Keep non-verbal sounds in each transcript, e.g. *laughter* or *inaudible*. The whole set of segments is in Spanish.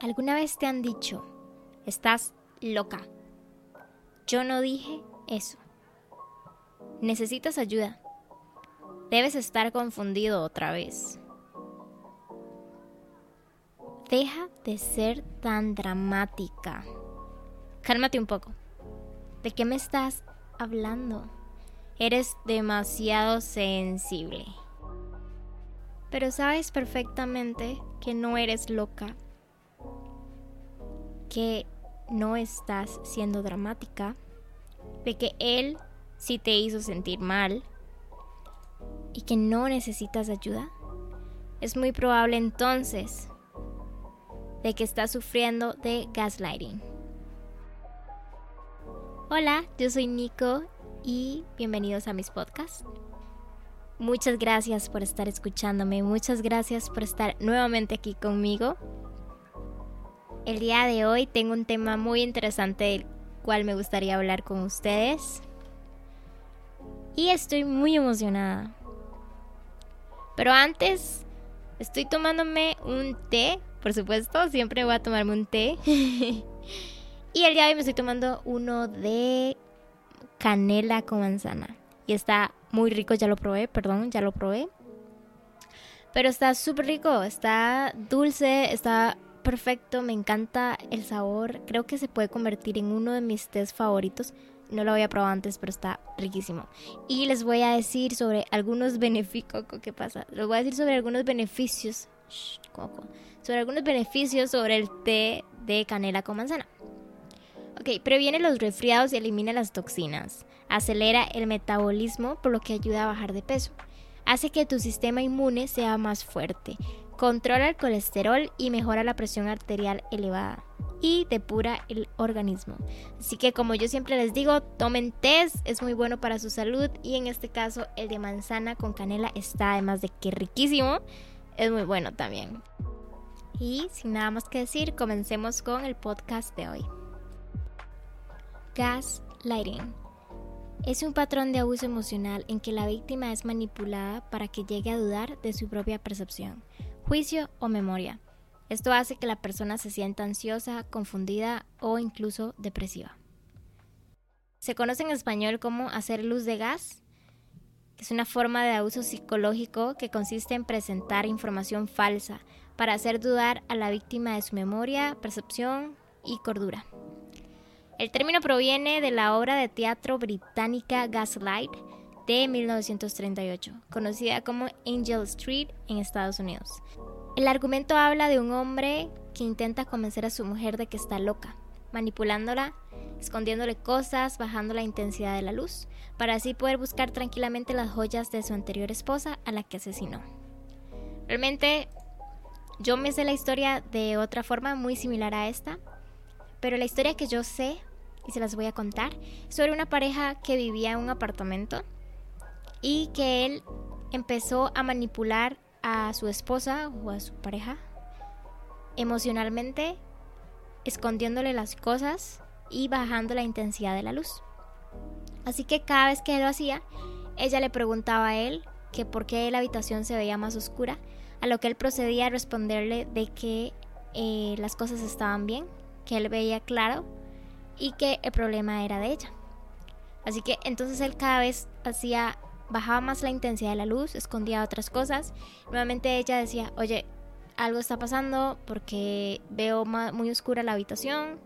¿Alguna vez te han dicho, estás loca? Yo no dije eso. Necesitas ayuda. Debes estar confundido otra vez. Deja de ser tan dramática. Cálmate un poco. ¿De qué me estás hablando? Eres demasiado sensible. Pero sabes perfectamente que no eres loca que no estás siendo dramática, de que él sí te hizo sentir mal y que no necesitas ayuda, es muy probable entonces de que estás sufriendo de gaslighting. Hola, yo soy Nico y bienvenidos a mis podcasts. Muchas gracias por estar escuchándome, muchas gracias por estar nuevamente aquí conmigo. El día de hoy tengo un tema muy interesante del cual me gustaría hablar con ustedes. Y estoy muy emocionada. Pero antes, estoy tomándome un té, por supuesto, siempre voy a tomarme un té. *laughs* y el día de hoy me estoy tomando uno de canela con manzana. Y está muy rico, ya lo probé, perdón, ya lo probé. Pero está súper rico, está dulce, está perfecto, me encanta el sabor, creo que se puede convertir en uno de mis tés favoritos. No lo había probado antes, pero está riquísimo. Y les voy a decir sobre algunos beneficios. ¿Qué pasa? Les voy a decir sobre algunos beneficios. Sobre algunos beneficios sobre el té de canela con manzana. Ok, previene los resfriados y elimina las toxinas. Acelera el metabolismo, por lo que ayuda a bajar de peso. Hace que tu sistema inmune sea más fuerte controla el colesterol y mejora la presión arterial elevada y depura el organismo. Así que como yo siempre les digo, tomen test, es muy bueno para su salud y en este caso el de manzana con canela está además de que riquísimo, es muy bueno también. Y sin nada más que decir, comencemos con el podcast de hoy. Gaslighting. Es un patrón de abuso emocional en que la víctima es manipulada para que llegue a dudar de su propia percepción juicio o memoria. Esto hace que la persona se sienta ansiosa, confundida o incluso depresiva. Se conoce en español como hacer luz de gas, que es una forma de abuso psicológico que consiste en presentar información falsa para hacer dudar a la víctima de su memoria, percepción y cordura. El término proviene de la obra de teatro británica Gaslight de 1938, conocida como Angel Street en Estados Unidos. El argumento habla de un hombre que intenta convencer a su mujer de que está loca, manipulándola, escondiéndole cosas, bajando la intensidad de la luz, para así poder buscar tranquilamente las joyas de su anterior esposa a la que asesinó. Realmente yo me sé la historia de otra forma muy similar a esta, pero la historia que yo sé y se las voy a contar sobre una pareja que vivía en un apartamento y que él empezó a manipular a su esposa o a su pareja emocionalmente, escondiéndole las cosas y bajando la intensidad de la luz. Así que cada vez que él lo hacía, ella le preguntaba a él que por qué la habitación se veía más oscura, a lo que él procedía a responderle de que eh, las cosas estaban bien, que él veía claro y que el problema era de ella. Así que entonces él cada vez hacía bajaba más la intensidad de la luz, escondía otras cosas. Nuevamente ella decía, oye, algo está pasando porque veo muy oscura la habitación.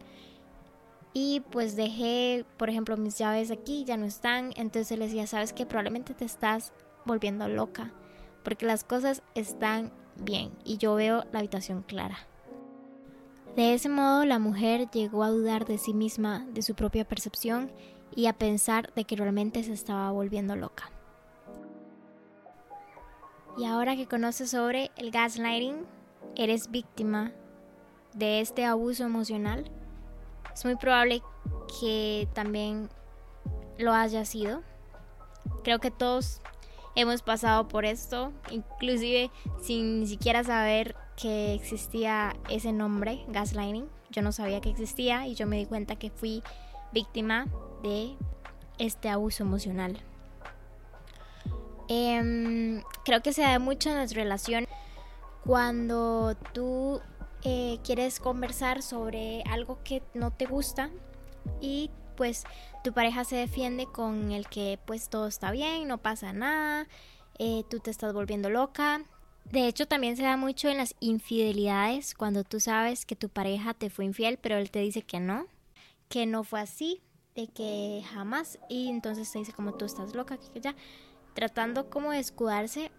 Y pues dejé, por ejemplo, mis llaves aquí, ya no están. Entonces él decía, sabes que probablemente te estás volviendo loca. Porque las cosas están bien y yo veo la habitación clara. De ese modo la mujer llegó a dudar de sí misma, de su propia percepción y a pensar de que realmente se estaba volviendo loca. Y ahora que conoces sobre el gaslighting, eres víctima de este abuso emocional, es muy probable que también lo haya sido. Creo que todos hemos pasado por esto, inclusive sin ni siquiera saber que existía ese nombre, gaslighting. Yo no sabía que existía y yo me di cuenta que fui víctima de este abuso emocional. Em, creo que se da mucho en las relaciones cuando tú eh, quieres conversar sobre algo que no te gusta y pues tu pareja se defiende con el que pues todo está bien, no pasa nada, eh, tú te estás volviendo loca. De hecho también se da mucho en las infidelidades cuando tú sabes que tu pareja te fue infiel pero él te dice que no, que no fue así, de que jamás y entonces te dice como tú estás loca, que ya tratando como de escudarse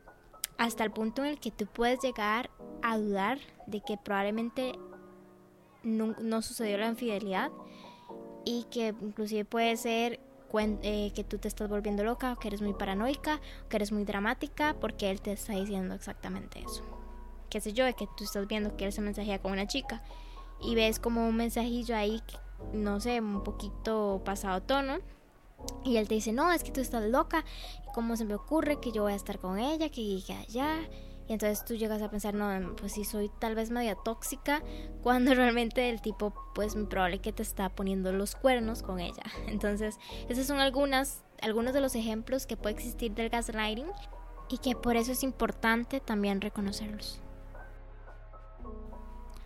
hasta el punto en el que tú puedes llegar a dudar de que probablemente no, sucedió la infidelidad y que inclusive puede ser eh, que tú te estás volviendo loca, o que eres muy paranoica, o que eres muy dramática, porque él te está diciendo exactamente eso. Qué sé yo, de que tú estás viendo que él se mensajea con una chica y ves como un mensajillo ahí, no sé, un poquito pasado tono, y él te dice, no, es que tú estás loca, ¿cómo se me ocurre que yo voy a estar con ella, que llegue allá? Y entonces tú llegas a pensar, no, pues sí soy tal vez media tóxica, *laughs* cuando realmente el tipo, pues probable que te está poniendo los cuernos con ella. *laughs* Entonces, esos son algunas, algunos de los ejemplos que puede existir del gaslighting y que por eso es importante también reconocerlos.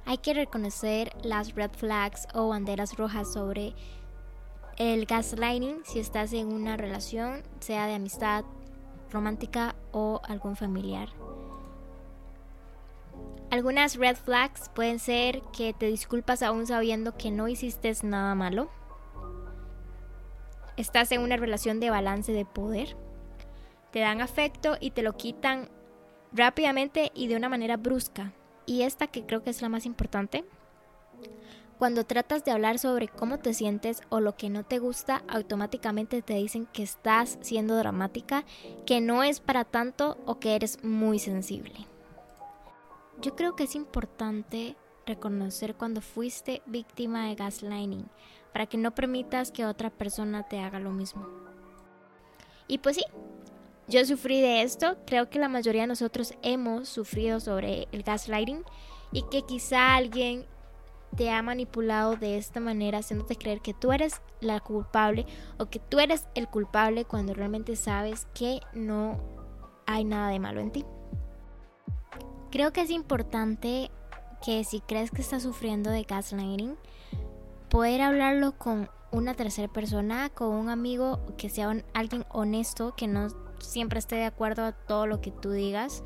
Hay que reconocer las red flags o banderas rojas sobre el gaslighting si estás en una relación, sea de amistad, romántica o algún familiar. Algunas red flags pueden ser que te disculpas aún sabiendo que no hiciste nada malo. Estás en una relación de balance de poder. Te dan afecto y te lo quitan rápidamente y de una manera brusca. Y esta que creo que es la más importante, cuando tratas de hablar sobre cómo te sientes o lo que no te gusta, automáticamente te dicen que estás siendo dramática, que no es para tanto o que eres muy sensible. Yo creo que es importante reconocer cuando fuiste víctima de gaslighting para que no permitas que otra persona te haga lo mismo. Y pues sí, yo sufrí de esto, creo que la mayoría de nosotros hemos sufrido sobre el gaslighting y que quizá alguien te ha manipulado de esta manera, haciéndote creer que tú eres la culpable o que tú eres el culpable cuando realmente sabes que no hay nada de malo en ti. Creo que es importante que si crees que estás sufriendo de gaslighting, poder hablarlo con una tercera persona, con un amigo que sea alguien honesto, que no siempre esté de acuerdo a todo lo que tú digas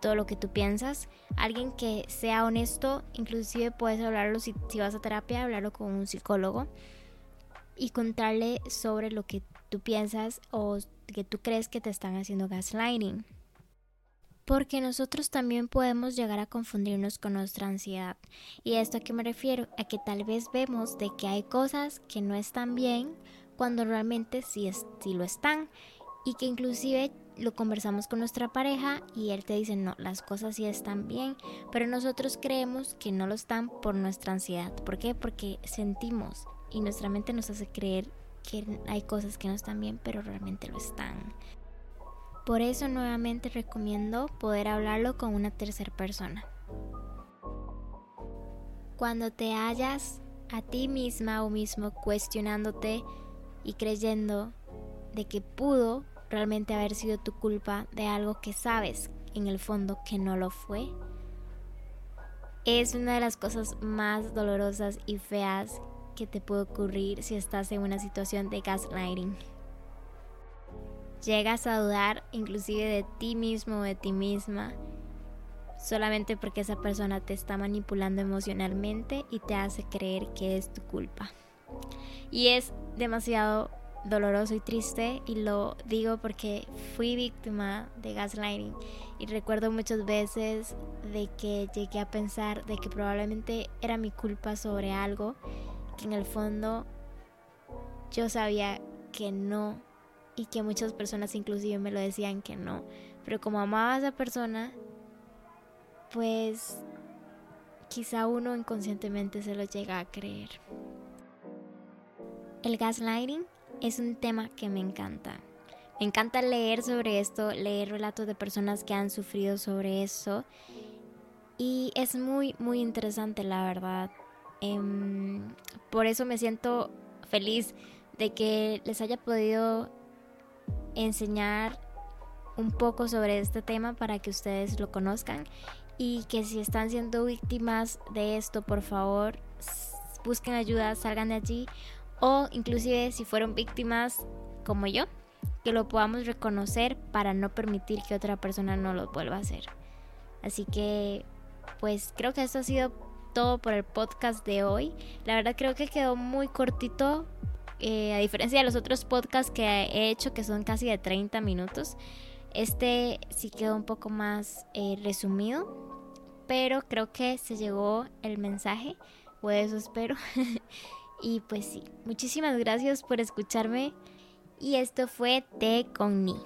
todo lo que tú piensas. Alguien que sea honesto, inclusive puedes hablarlo si, vas a terapia, hablarlo con un psicólogo y contarle sobre lo que tú piensas o que tú crees que te están haciendo gaslighting. Porque nosotros también podemos llegar a confundirnos con nuestra ansiedad. ¿Y esto a qué me refiero? A que tal vez vemos de que hay cosas que no están bien cuando realmente sí, sí lo están. Y que inclusive lo conversamos con nuestra pareja y él te dice, no, las cosas sí están bien, pero nosotros creemos que no lo están por nuestra ansiedad. ¿Por qué? Porque sentimos y nuestra mente nos hace creer que hay cosas que no están bien, pero realmente lo están. Por eso nuevamente recomiendo poder hablarlo con una tercera persona. Cuando te hallas a ti misma o mismo cuestionándote y creyendo de que pudo realmente haber sido tu culpa de algo que sabes en el fondo que no lo fue, es una de las cosas más dolorosas y feas que te puede ocurrir si estás en una situación de gaslighting. Llegas a dudar inclusive de ti mismo o de ti misma solamente porque esa persona te está manipulando emocionalmente y te hace creer que es tu culpa. Y es demasiado doloroso y triste y lo digo porque fui víctima de gaslighting y recuerdo muchas veces de que llegué a pensar de que probablemente era mi culpa sobre algo que en el fondo yo sabía que no y que muchas personas inclusive me lo decían que no, pero como amaba a esa persona, pues quizá uno inconscientemente se lo llega a creer. El gaslighting es un tema que me encanta. Me encanta leer sobre esto, leer relatos de personas que han sufrido sobre eso. Y es muy, muy interesante, la verdad. Em, por eso me siento feliz de que les haya podido enseñar un poco sobre este tema para que ustedes lo conozcan y que si están siendo víctimas de esto, por favor, busquen ayuda, salgan de allí o inclusive si fueron víctimas como yo, que lo podamos reconocer para no permitir que otra persona no lo vuelva a hacer. Así que, pues creo que esto ha sido todo por el podcast de hoy. La verdad creo que quedó muy cortito, eh, a diferencia de los otros podcasts que he hecho, que son casi de 30 minutos. Este sí quedó un poco más eh, resumido, pero creo que se llegó el mensaje, o eso espero. *laughs* y pues sí, muchísimas gracias por escucharme. Y esto fue Te con Ni.